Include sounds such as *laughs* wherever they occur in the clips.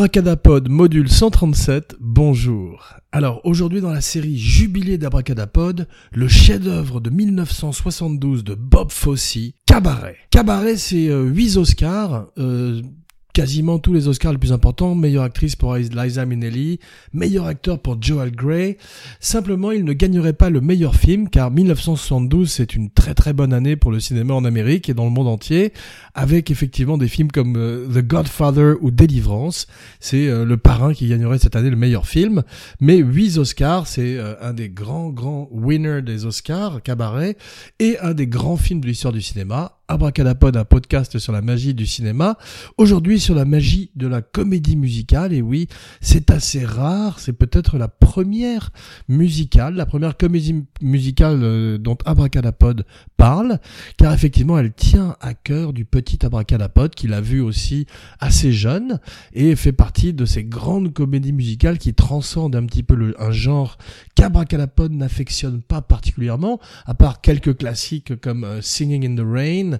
Abracadapod module 137, bonjour. Alors aujourd'hui dans la série Jubilé d'Abracadapod, le chef-d'œuvre de 1972 de Bob Fosse, Cabaret. Cabaret c'est 8 euh, Oscars, euh, quasiment tous les Oscars les plus importants, meilleure actrice pour Liza Minnelli, meilleur acteur pour Joel Grey. Simplement, il ne gagnerait pas le meilleur film car 1972 c'est une très très bonne année pour le cinéma en Amérique et dans le monde entier, avec effectivement des films comme euh, The Godfather ou Deliverance. C'est euh, le parrain qui gagnerait cette année le meilleur film. Mais 8 Oscars, c'est euh, un des grands grands winners des Oscars, Cabaret, et un des grands films de l'histoire du cinéma Abracadapod, un podcast sur la magie du cinéma. Aujourd'hui sur la magie de la comédie musicale. Et oui, c'est assez rare. C'est peut-être la première musicale, la première comédie musicale euh, dont Abracadapod parle, car effectivement, elle tient à cœur du petit Abracadapod qu'il a vu aussi assez jeune et fait partie de ces grandes comédies musicales qui transcendent un petit peu le, un genre qu'Abracadapod n'affectionne pas particulièrement, à part quelques classiques comme euh, Singing in the Rain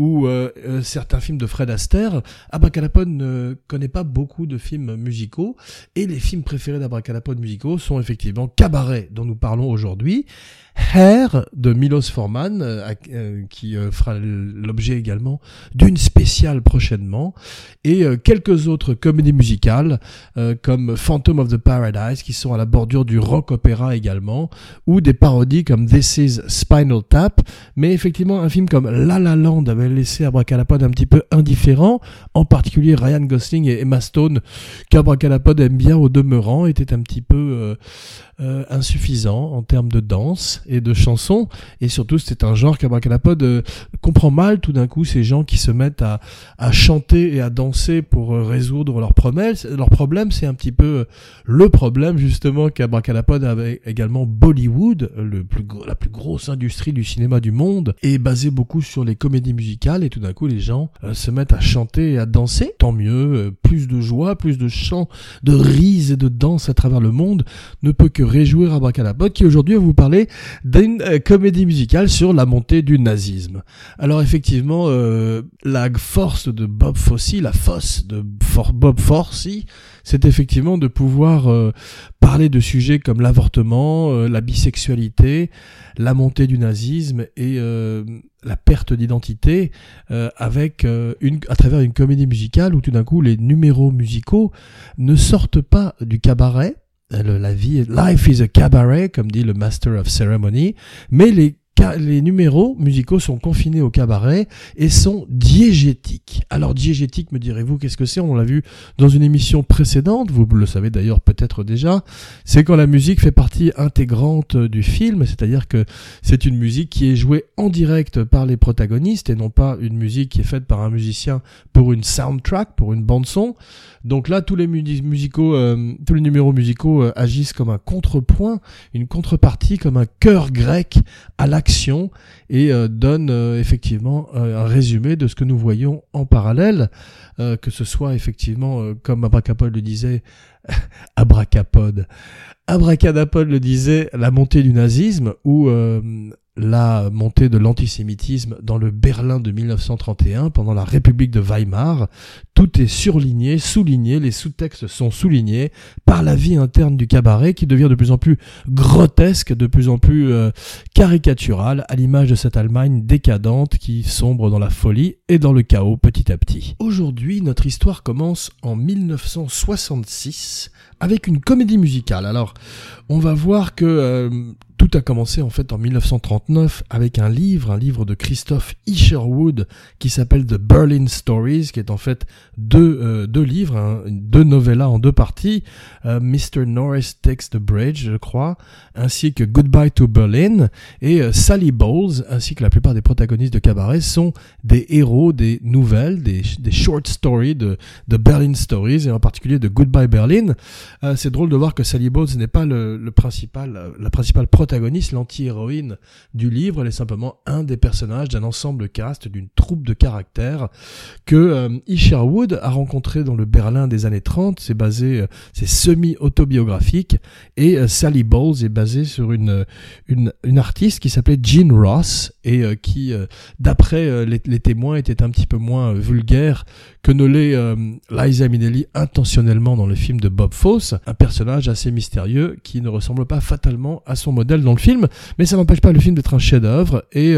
ou euh, euh, certains films de Fred Astaire, Abracadapod ne connaît pas beaucoup de films musicaux et les films préférés d'Abracadapod musicaux sont effectivement Cabaret dont nous parlons aujourd'hui, Hair de Milos Forman euh, qui fera l'objet également d'une spéciale prochainement et quelques autres comédies musicales comme Phantom of the Paradise qui sont à la bordure du rock opéra également ou des parodies comme This is Spinal Tap mais effectivement un film comme La La Land avait laissé Abracadapod un petit peu indifférent, en particulier Ryan Gosling et Emma Stone, qu'Abracadapod aime bien au demeurant, était un petit peu euh, euh, insuffisant en termes de danse et de chansons, et surtout c'est un genre qu'Abracadapod euh, comprend mal. Tout d'un coup ces gens qui se mettent à, chanter et à danser pour euh, résoudre leurs problèmes. Leur problème c'est un petit peu le problème justement qu'Abracadapod avait également Bollywood, la plus grosse industrie du cinéma du monde, est basée beaucoup sur les comédies musicales et tout d'un coup les gens se mettent à chanter et à danser. Tant mieux, plus de joie, plus de chants, de rises et de danse à travers le monde ne peut que réjouir Abracadapod qui aujourd'hui va vous parler d'une euh, comédie musicale sur la montée du nazisme. Alors effectivement, euh, la force de Bob Fosse, la fosse de Bob Fosse, c'est effectivement de pouvoir euh, parler de sujets comme l'avortement, la bisexualité, la montée du nazisme et la perte d'identité avec une à travers une comédie musicale où tout d'un coup les numéros musicaux ne sortent pas du cabaret. La vie, life is a cabaret, comme dit le Master of Ceremony, mais les les numéros musicaux sont confinés au cabaret et sont diégétiques. Alors diégétique, me direz-vous, qu'est-ce que c'est? On l'a vu dans une émission précédente, vous le savez d'ailleurs peut-être déjà, c'est quand la musique fait partie intégrante du film, c'est-à-dire que c'est une musique qui est jouée en direct par les protagonistes et non pas une musique qui est faite par un musicien pour une soundtrack, pour une bande son. Donc là, tous les musicaux, euh, tous les numéros musicaux euh, agissent comme un contrepoint, une contrepartie, comme un chœur grec à l'action et euh, donne euh, effectivement euh, un résumé de ce que nous voyons en parallèle, que ce soit effectivement, comme Abracapod le disait, *laughs* Abracapod, Abracadapod le disait, la montée du nazisme, ou la montée de l'antisémitisme dans le Berlin de 1931 pendant la République de Weimar. Tout est surligné, souligné, les sous-textes sont soulignés par la vie interne du cabaret qui devient de plus en plus grotesque, de plus en plus euh, caricaturale à l'image de cette Allemagne décadente qui sombre dans la folie et dans le chaos petit à petit. Aujourd'hui, notre histoire commence en 1966 avec une comédie musicale. Alors, on va voir que euh, tout a commencé en fait en 1939 avec un livre, un livre de Christophe Isherwood qui s'appelle The Berlin Stories, qui est en fait deux, euh, deux livres, hein, deux novellas en deux parties, euh, Mr. Norris Takes the Bridge, je crois, ainsi que Goodbye to Berlin, et euh, Sally Bowles, ainsi que la plupart des protagonistes de Cabaret, sont des héros des nouvelles, des, short stories de, de Berlin Stories, et en particulier de Goodbye Berlin. C'est drôle de voir que Sally Bowles n'est pas le, le principal, la principale protagoniste l'antagoniste, l'anti-héroïne du livre. Elle est simplement un des personnages d'un ensemble cast, d'une troupe de caractères que euh, a rencontré dans le Berlin des années 30. C'est basé, euh, c'est semi-autobiographique. Et euh, Sally Bowles est basée sur une, une, une artiste qui s'appelait Jean Ross et euh, qui, d'après les, les, témoins, était un petit peu moins vulgaire que ne l'est Liza Minnelli intentionnellement dans le film de Bob Fosse, un personnage assez mystérieux qui ne ressemble pas fatalement à son modèle dans le film, mais ça n'empêche pas le film d'être un chef-d'œuvre et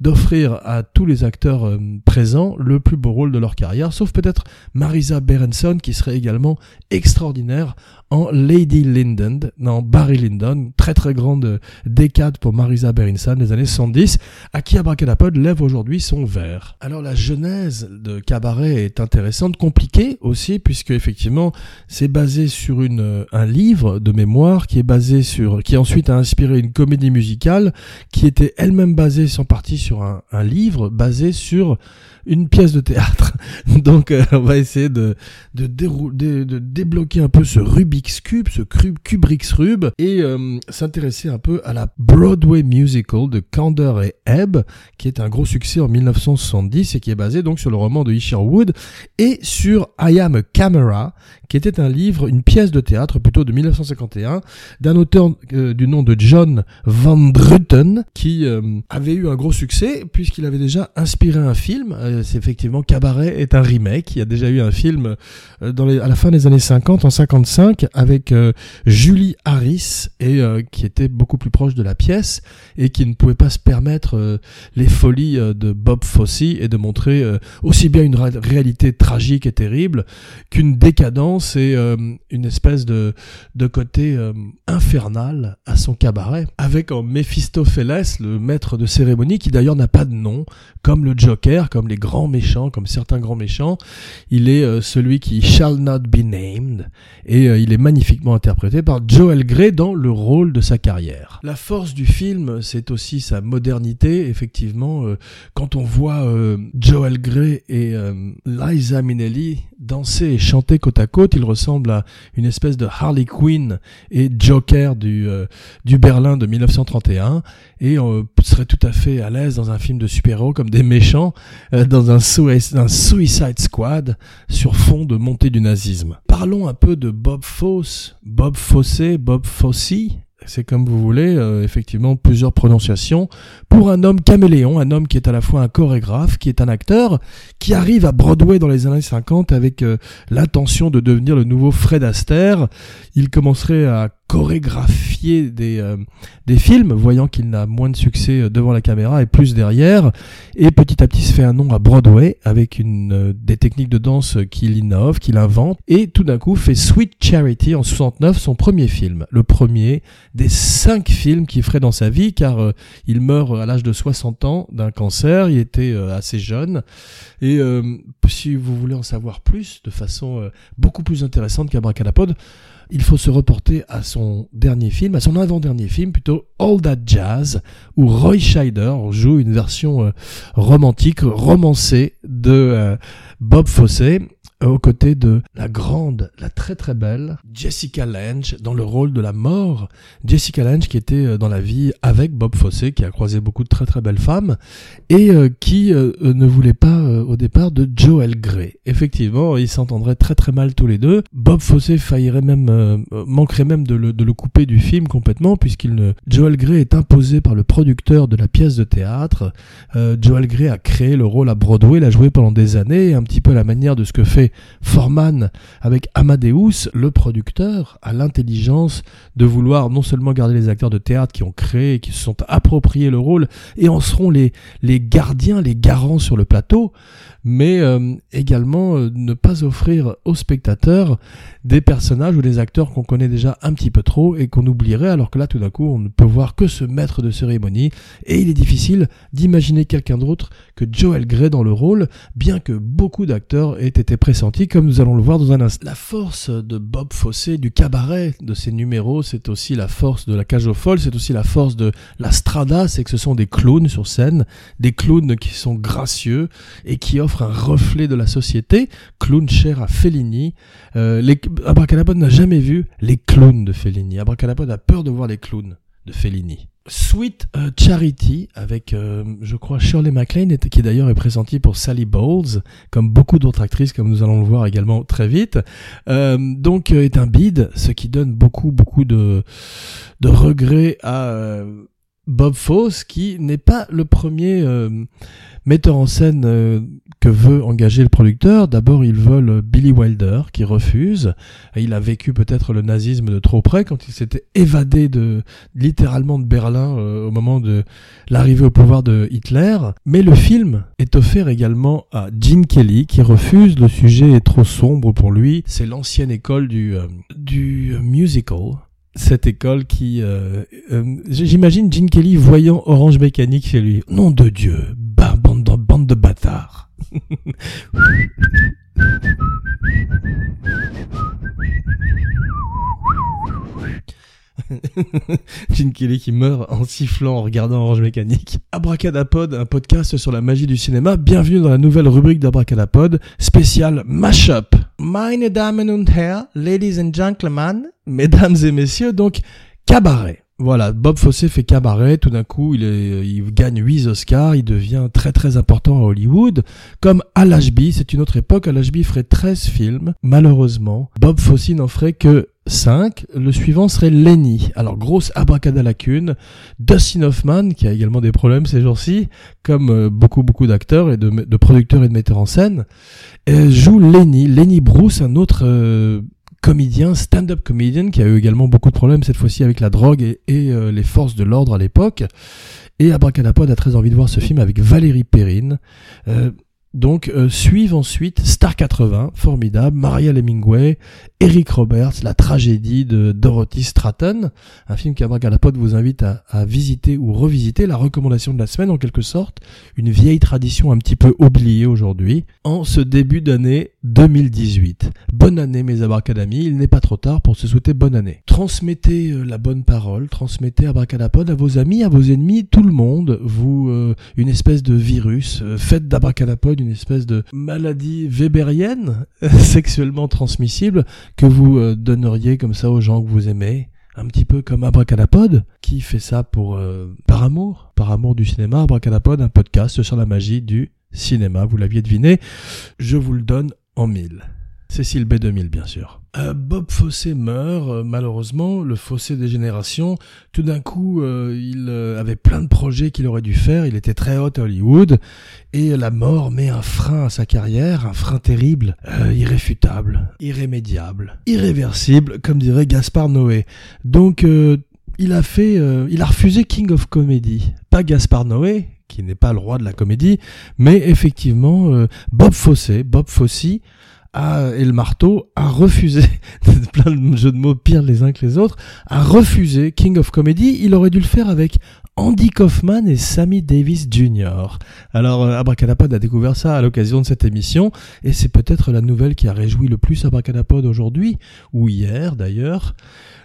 d'offrir à tous les acteurs présents le plus beau rôle de leur carrière, sauf peut-être Marisa Berenson qui serait également extraordinaire en Lady Lyndon, dans Barry Lyndon, très très grande décade pour Marisa Berenson des années 70, à qui Abracadapod lève aujourd'hui son verre. Alors la genèse de Cabaret est intéressante, compliquée aussi, puisque effectivement c'est basé sur un livre de mémoire qui est basé sur, qui ensuite a inspiré une comédie musicale qui était elle-même basée sans partie sur un, un livre basé sur une pièce de théâtre. *laughs* Donc euh, on va essayer de, débloquer un peu ce Rubik's Cube, ce Kubrick's Rube, et euh, s'intéresser un peu à la Broadway musical de Kander et Ebb, qui est un gros succès en 1970 et qui est basé donc sur le roman de Isherwood, et sur I Am a Camera, qui était un livre, une pièce de théâtre plutôt de 1951, d'un auteur euh, du nom de John Van Druten, qui avait eu un gros succès puisqu'il avait déjà inspiré un film c'est effectivement Cabaret est un remake. Il y a déjà eu un film euh, à la fin des années 50, en 55, avec euh, Julie Harris et qui était beaucoup plus proche de la pièce et qui ne pouvait pas se permettre les folies de Bob Fosse et de montrer aussi bien une réalité tragique et terrible qu'une décadence et une espèce de, de côté infernal à son cabaret, avec en Mephistopheles le maître de cérémonie qui d'ailleurs n'a pas de nom, comme le Joker, comme les grands méchants, comme certains grands méchants. Il est euh, celui qui shall not be named et euh, il est magnifiquement interprété par Joel Grey dans le rôle de sa carrière. La force du film, c'est aussi sa modernité. Effectivement, euh, quand on voit Joel Grey et Liza Minnelli danser et chanter côte à côte, il ressemble à une espèce de Harley Quinn et Joker du, du Berlin de 1931 et on serait tout à fait à l'aise dans un film de super-héros comme des méchants dans un, Suicide Squad sur fond de montée du nazisme. Parlons un peu de Bob Fosse, Bob Fosse, Bob Fosse, c'est comme vous voulez, euh, effectivement plusieurs prononciations, pour un homme caméléon, un homme qui est à la fois un chorégraphe, qui est un acteur, qui arrive à Broadway dans les années 50 avec euh, l'intention de devenir le nouveau Fred Astaire. Il commencerait à chorégraphier des, euh, des films, voyant qu'il n'a moins de succès euh, devant la caméra et plus derrière, et petit à petit se fait un nom à Broadway avec une, euh, des techniques de danse qu'il innove, qu'il invente, et tout d'un coup fait Sweet Charity en 69, son premier film, le premier des cinq films qu'il ferait dans sa vie, car il meurt à l'âge de 60 ans d'un cancer, il était assez jeune, et si vous voulez en savoir plus, de façon beaucoup plus intéressante qu'Abracadapod, il faut se reporter à son dernier film, à son avant-dernier film plutôt, All That Jazz, où Roy Scheider joue une version euh, romantique, romancée de euh, Bob Fosse aux côtés de la grande, la très très belle Jessica Lange dans le rôle de la mort. Jessica Lange qui était euh, dans la vie avec Bob Fosse, qui a croisé beaucoup de très très belles femmes et euh, qui euh, ne voulait pas au départ de Joel Grey. Effectivement, ils s'entendraient très très mal tous les deux. Bob Fosse faillirait même, manquerait même de le, de le couper du film complètement puisqu'il ne, Joel Grey est imposé par le producteur de la pièce de théâtre. Joel Grey a créé le rôle à Broadway, l'a joué pendant des années, un petit peu à la manière de ce que fait Forman avec Amadeus, le producteur, a l'intelligence de vouloir non seulement garder les acteurs de théâtre qui ont créé, qui se sont appropriés le rôle, et en seront les, gardiens, les garants sur le plateau, mais euh, également euh, ne pas offrir aux spectateurs des personnages ou des acteurs qu'on connaît déjà un petit peu trop et qu'on oublierait, alors que là tout d'un coup on ne peut voir que ce maître de cérémonie, et il est difficile d'imaginer quelqu'un d'autre que Joel Grey dans le rôle, bien que beaucoup d'acteurs aient été comme nous allons le voir dans un instant. La force de Bob Fosse, du cabaret de ses numéros, c'est aussi la force de la cage aux folles, c'est aussi la force de la strada, c'est que ce sont des clowns sur scène, des clowns qui sont gracieux et qui offrent un reflet de la société, clown cher à Fellini. Euh, les... n'a jamais vu les clowns de Fellini. Abracadapod a peur de voir les clowns. de Fellini. Sweet euh, Charity avec, euh, je crois, Shirley MacLaine, qui d'ailleurs est pressentie pour Sally Bowles, comme beaucoup d'autres actrices, comme nous allons le voir également très vite. Euh, donc, est un bide, ce qui donne beaucoup, beaucoup de, de regrets à Bob Fosse, qui n'est pas le premier metteur en scène euh, que veut engager le producteur. D'abord, ils veulent Billy Wilder, qui refuse. Il a vécu peut-être le nazisme de trop près quand il s'était évadé de littéralement de Berlin euh, au moment de l'arrivée au pouvoir de Hitler. Mais le film est offert également à Gene Kelly, qui refuse. Le sujet est trop sombre pour lui. C'est l'ancienne école du, euh, du musical cette école qui... Euh, J'imagine Gene Kelly voyant Orange Mécanique chez lui. Nom de Dieu, bande, de, bande de bâtards. *laughs* Gene Kelly qui meurt en sifflant en regardant Orange Mécanique. Abracadapod, un podcast sur la magie du cinéma. Bienvenue dans la nouvelle rubrique d'Abracadapod, spécial Mashup. Mesdames et Messieurs, donc cabaret. Voilà, Bob Fosse fait cabaret, tout d'un coup il, est, il gagne 8 Oscars, il devient très très important à Hollywood. Comme Al Ashby, c'est une autre époque, Al Ashby ferait 13 films, malheureusement. Bob Fosse n'en ferait que 5. Le suivant serait Lenny. Alors grosse abracadalacune. Dustin Hoffman, qui a également des problèmes ces jours-ci, comme euh, beaucoup beaucoup d'acteurs et de, de, producteurs et de metteurs en scène, joue Lenny. Lenny Bruce, un autre... Euh, comédien, stand-up comédien, qui a eu également beaucoup de problèmes cette fois-ci avec la drogue et, euh, les forces de l'ordre à l'époque. Et Abracadapod a très envie de voir ce film avec Valérie Perrine. Euh, donc euh, suivent ensuite Star 80, formidable, Maria Hemingway, Eric Roberts, la tragédie de Dorothy Stratton, un film qu'Abracadapod vous invite à, visiter ou revisiter, la recommandation de la semaine en quelque sorte, une vieille tradition un petit peu oubliée aujourd'hui, en ce début d'année 2018. Bonne année mes abracadamis, il n'est pas trop tard pour se souhaiter bonne année. Transmettez euh, la bonne parole, transmettez Abracadapod à vos amis, à vos ennemis, tout le monde, vous, euh, une espèce de virus, faites d'Abracadapod une espèce de maladie weberienne *laughs* sexuellement transmissible que vous euh, donneriez comme ça aux gens que vous aimez un petit peu comme Abracadapod, qui fait ça pour euh, par amour, par amour du cinéma. Abracadapod, un podcast sur la magie du cinéma. Vous l'aviez deviné. Je vous le donne en mille. Cécile B2000, bien sûr. Euh, Bob Fossé meurt, euh, malheureusement, le fossé des générations. Tout d'un coup, euh, il avait plein de projets qu'il aurait dû faire, il était très haut à Hollywood, et la mort met un frein à sa carrière, un frein terrible, irréfutable, irrémédiable, irréversible, comme dirait Gaspard Noé. Donc, il a fait, il a refusé King of Comedy. Pas Gaspard Noé, qui n'est pas le roi de la comédie, mais effectivement, Bob Fossé, Bob Fossy, a, et le marteau a refusé, *laughs* plein de jeux de mots pires les uns que les autres, a refusé King of Comedy. Il aurait dû le faire avec Andy Kaufman et Sammy Davis Jr. Alors euh, Abracadapod a découvert ça à l'occasion de cette émission et c'est peut-être la nouvelle qui a réjoui le plus Abracadapod aujourd'hui ou hier d'ailleurs.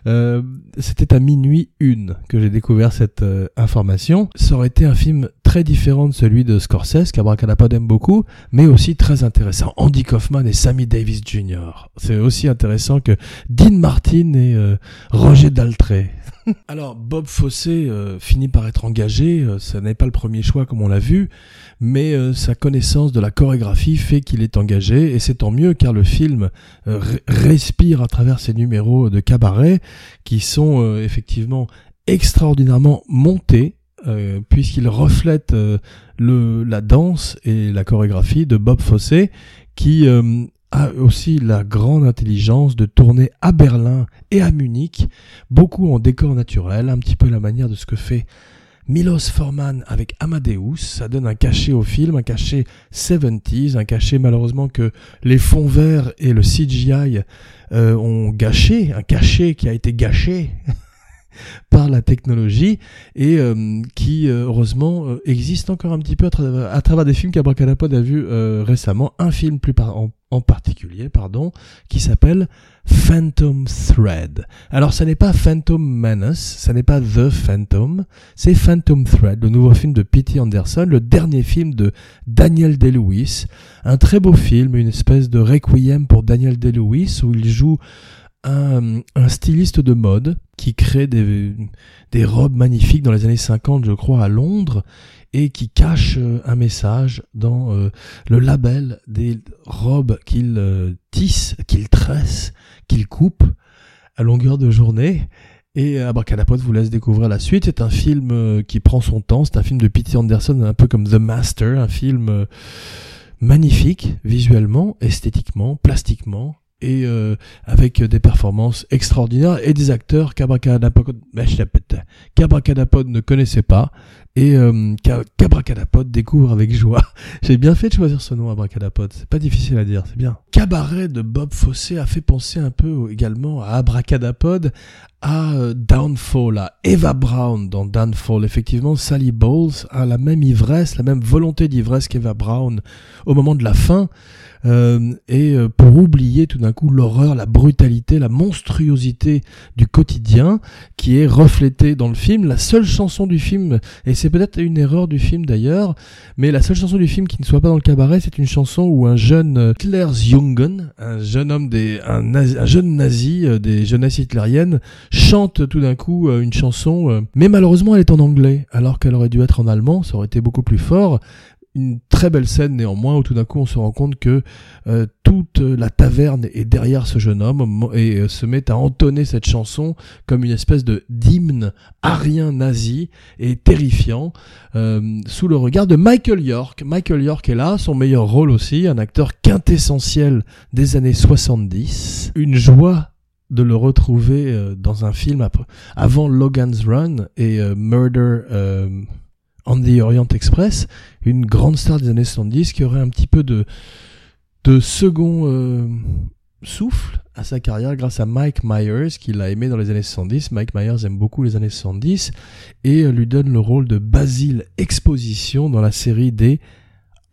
Euh, c'était à minuit une que j'ai découvert cette euh, information. Ça aurait été un film très différent de celui de Scorsese, qu'Abracadapod aime beaucoup, mais aussi très intéressant. Andy Kaufman et Sammy Davis Jr. C'est aussi intéressant que Dean Martin et euh, Roger Daltrey. *laughs* Alors Bob Fosse finit par être engagé, ce n'est pas le premier choix comme on l'a vu, mais sa connaissance de la chorégraphie fait qu'il est engagé, et c'est tant mieux car le film respire à travers ses numéros de cabaret, qui sont euh, effectivement extraordinairement montés euh, puisqu'ils reflètent euh, le, la danse et la chorégraphie de Bob Fosse qui a aussi la grande intelligence de tourner à Berlin et à Munich, beaucoup en décor naturel, un petit peu la manière de ce que fait Milos Forman avec Amadeus, ça donne un cachet au film, un cachet 70s, un cachet malheureusement que les fonds verts et le CGI euh, ont gâché, un cachet qui a été gâché *laughs* par la technologie et euh, qui euh, heureusement existe encore un petit peu à, travers, des films qu'Abracadapod a vu récemment. Un film plus en, en, particulier, pardon, qui s'appelle Phantom Thread. Alors ce n'est pas Phantom Menace, ce n'est pas The Phantom, c'est Phantom Thread, le nouveau film de P.T. Anderson, le dernier film de Daniel Day-Lewis. Un très beau film, une espèce de requiem pour Daniel Day-Lewis où il joue un, un styliste de mode qui crée des, des robes magnifiques dans les années 50, je crois, à Londres, et qui cache euh, un message dans euh, le label des robes qu'il euh, tisse, qu'il tresse, qu'il coupe à longueur de journée. Et Abracadapod vous laisse découvrir la suite. C'est un film qui prend son temps. C'est un film de Peter Anderson, un peu comme The Master, un film magnifique visuellement, esthétiquement, plastiquement, et euh, avec des performances extraordinaires et des acteurs qu'Abracadapod ne connaissait pas et euh, qu'Abracadapod découvre avec joie. *laughs* J'ai bien fait de choisir ce nom Abracadapod, c'est pas difficile à dire, c'est bien. Cabaret de Bob Fosse a fait penser un peu également à Abracadapod, à euh, Downfall, à Eva Brown dans Downfall. Effectivement, Sally Bowles a la même ivresse, la même volonté d'ivresse qu'Eva Brown au moment de la fin. Euh, et euh, pour oublier tout d'un coup l'horreur, la brutalité, la monstruosité du quotidien qui est reflétée dans le film. La seule chanson du film, et c'est peut-être une erreur du film d'ailleurs, mais la seule chanson du film qui ne soit pas dans le cabaret, c'est une chanson où un jeune euh, Jungen, un jeune homme des, un, un jeune nazi des jeunesses hitlériennes, chante tout d'un coup une chanson, mais malheureusement elle est en anglais, alors qu'elle aurait dû être en allemand, ça aurait été beaucoup plus fort une très belle scène néanmoins où tout d'un coup on se rend compte que euh, toute la taverne est derrière ce jeune homme et euh, se met à entonner cette chanson comme une espèce de d'hymne arien nazi et terrifiant euh, sous le regard de Michael York. Michael York est là, son meilleur rôle aussi, un acteur quintessentiel des années 70. Une joie de le retrouver dans un film avant Logan's Run et Murder on the Orient Express, une grande star des années 70 qui aurait un petit peu de, de second euh, souffle à sa carrière grâce à Mike Myers qui l'a aimé dans les années 70. Mike Myers aime beaucoup les années 70 et euh, lui donne le rôle de Basil Exposition dans la série des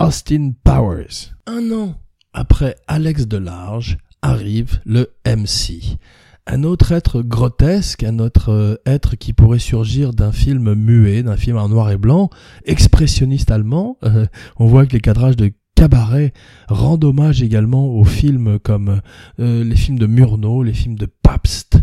Austin Powers. Un an après Alex Delarge arrive le MC un autre être grotesque, un autre euh, être qui pourrait surgir d'un film muet, d'un film en noir et blanc, expressionniste allemand. Euh, on voit que les cadrages de Cabaret rendent hommage également aux films comme euh, les films de Murnau, les films de Pabst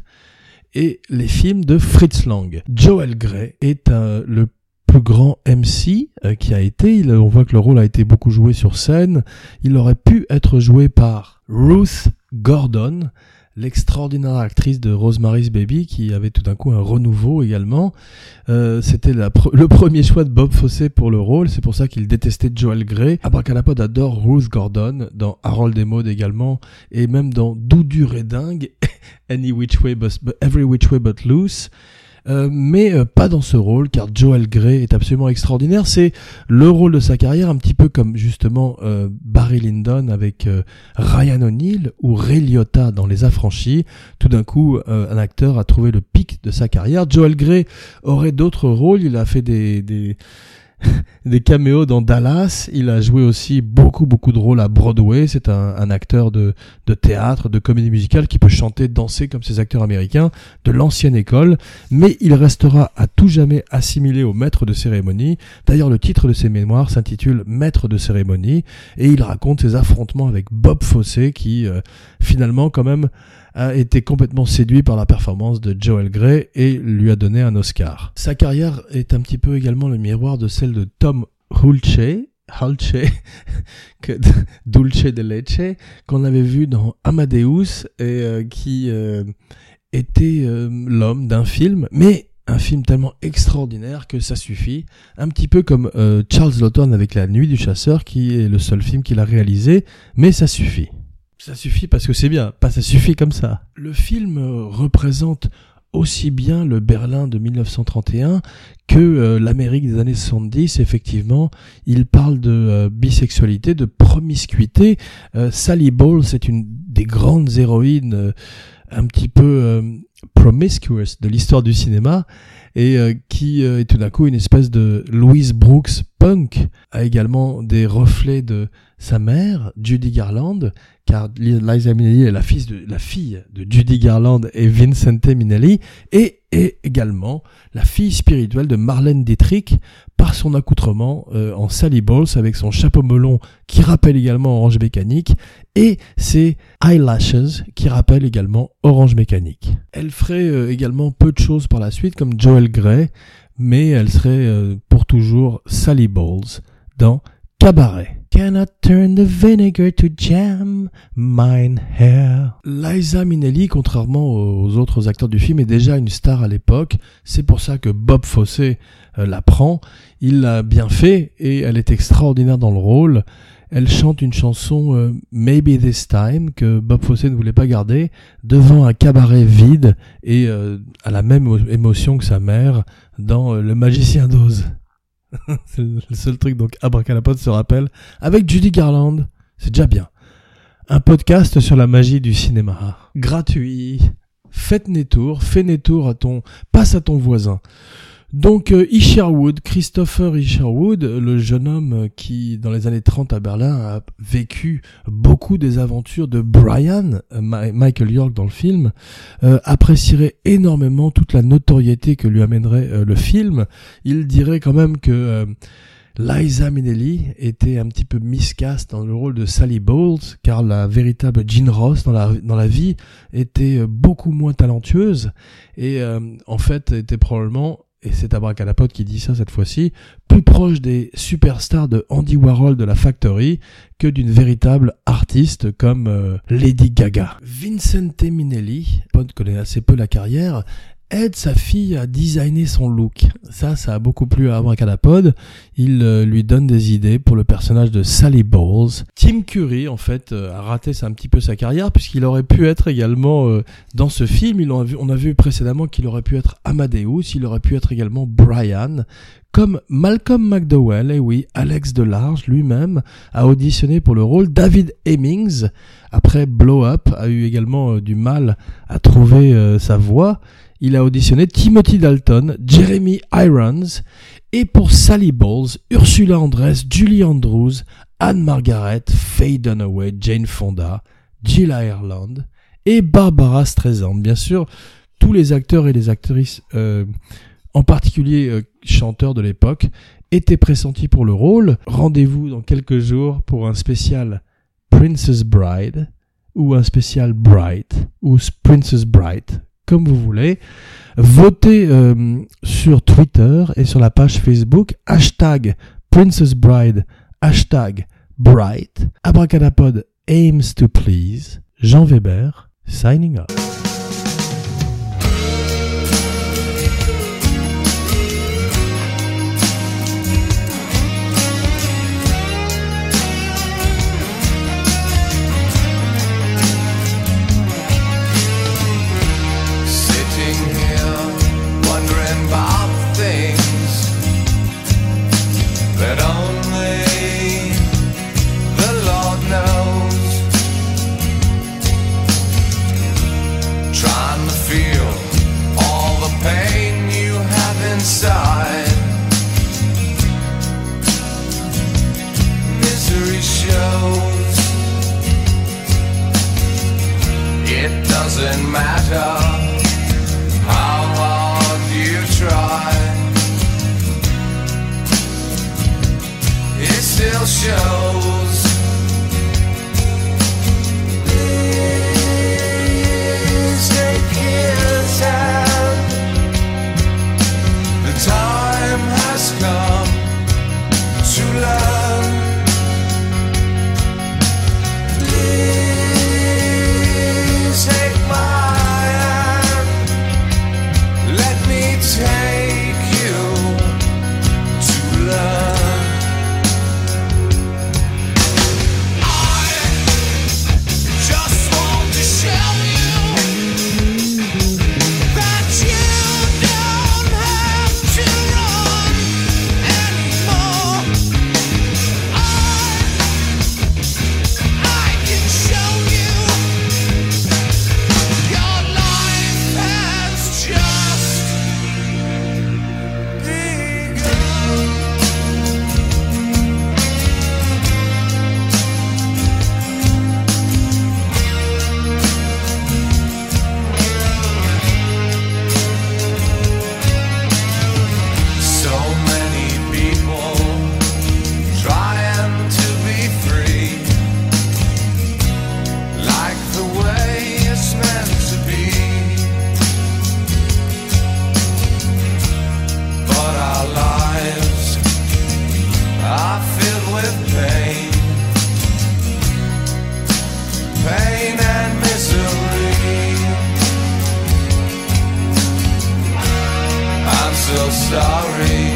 et les films de Fritz Lang. Joel Grey est le plus grand MC qui a été. on voit que le rôle a été beaucoup joué sur scène. Il aurait pu être joué par Ruth Gordon, l'extraordinaire actrice de Rosemary's Baby qui avait tout d'un coup un renouveau également. Euh, C'était le premier choix de Bob Fosse pour le rôle, c'est pour ça qu'il détestait Joel Grey. Abracadapod adore Ruth Gordon, dans Harold et Maud également, et même dans Doudou et dingue, *laughs* Any Which Way but, Every Which Way But Loose. Euh, mais euh, pas dans ce rôle, car Joel Grey est absolument extraordinaire. C'est le rôle de sa carrière, un petit peu comme justement euh, Barry Lyndon avec Ryan O'Neill ou Ray Liotta dans Les Affranchis. Tout d'un coup, un acteur a trouvé le pic de sa carrière. Joel Grey aurait d'autres rôles. Il a fait des, des *laughs* des caméos dans Dallas. Il a joué aussi beaucoup, beaucoup de rôles à Broadway. C'est un, acteur de, de, théâtre, de comédie musicale qui peut chanter, danser comme ces acteurs américains de l'ancienne école. Mais il restera à tout jamais assimilé au maître de cérémonie. D'ailleurs, le titre de ses mémoires s'intitule Maître de cérémonie et il raconte ses affrontements avec Bob Fosse qui, euh, finalement, quand même, a été complètement séduit par la performance de Joel Grey et lui a donné un Oscar. Sa carrière est un petit peu également le miroir de celle de Tom Hulce, Hulce, *laughs* Dulce de Leche, qu'on avait vu dans Amadeus et euh, qui euh, était euh, l'homme d'un film, mais un film tellement extraordinaire que ça suffit. Un petit peu comme Charles Lawton avec La Nuit du Chasseur, qui est le seul film qu'il a réalisé, mais ça suffit. Ça suffit parce que c'est bien, pas ça suffit comme ça. Le film euh, représente aussi bien le Berlin de 1931 que euh, l'Amérique des années 70, effectivement. Il parle de euh, bisexualité, de promiscuité. Sally Bowles est une des grandes héroïnes un petit peu promiscuous de l'histoire du cinéma et qui est tout d'un coup une espèce de Louise Brooks punk a également des reflets de sa mère, Judy Garland, car Liza Minnelli est la fille de, la fille de Judy Garland et Vincente Minnelli, et est également la fille spirituelle de Marlène Dietrich par son accoutrement euh, en Sally Balls avec son chapeau melon qui rappelle également Orange Mécanique et ses eyelashes qui rappellent également Orange Mécanique. Elle ferait euh, également peu de choses par la suite comme Joel Grey, mais elle serait euh, pour toujours Sally Balls dans Cabaret. Cannot turn the vinegar to jam mine hair. Liza Minnelli, contrairement aux autres acteurs du film, est déjà une star à l'époque. C'est pour ça que Bob Fosse euh, la prend. Il l'a bien fait et elle est extraordinaire dans le rôle. Elle chante une chanson euh, Maybe This Time que Bob Fosse ne voulait pas garder devant un cabaret vide et à la même émotion que sa mère dans Le Magicien d'Oz. *laughs* c'est le seul truc, donc Abracadapod se rappelle. Avec Judy Garland, c'est déjà bien. Un podcast sur la magie du cinéma. Gratuit. Faites des tours, fais des tours à ton, passe à ton voisin. Donc euh, Isherwood, Christopher Isherwood, le jeune homme qui dans les années 30 à Berlin a vécu beaucoup des aventures de Brian, euh, Michael York dans le film, euh, apprécierait énormément toute la notoriété que lui amènerait le film. Il dirait quand même que Liza Minnelli était un petit peu miscast dans le rôle de Sally Bowles, car la véritable Jean Ross dans la, dans la vie était beaucoup moins talentueuse et en fait était probablement et c'est Abracadapod qui dit ça cette fois-ci, plus proche des superstars de Andy Warhol de la Factory que d'une véritable artiste comme euh, Lady Gaga. Vincente Minnelli, Pod connaît assez peu la carrière, aide sa fille à designer son look. Ça, ça a beaucoup plu à Abracadapod. Il euh, lui donne des idées pour le personnage de Sally Bowles. Tim Curry, en fait, euh, a raté un petit peu sa carrière puisqu'il aurait pu être également euh, dans ce film. On a vu précédemment qu'il aurait pu être Amadeus, il aurait pu être également Brian. Comme Malcolm McDowell, et eh oui, Alex Delarge lui-même a auditionné pour le rôle. David Hemmings, après Blow Up, a eu également du mal à trouver sa voix il a auditionné Timothy Dalton, Jeremy Irons, et pour Sally Bowles, Ursula Andress, Julie Andrews, Anne Margaret, Faye Dunaway, Jane Fonda, Jill Ireland et Barbara Streisand. Bien sûr, tous les acteurs et les actrices, euh, en particulier euh, chanteurs de l'époque, étaient pressentis pour le rôle. Rendez-vous dans quelques jours pour un spécial Princess Bride ou un spécial Bright ou Princess Bright comme vous voulez. Votez euh, sur Twitter et sur la page Facebook, hashtag Princess Bride, hashtag Bright, Abracadapod aims to please, Jean Weber, signing off. Shows. Sorry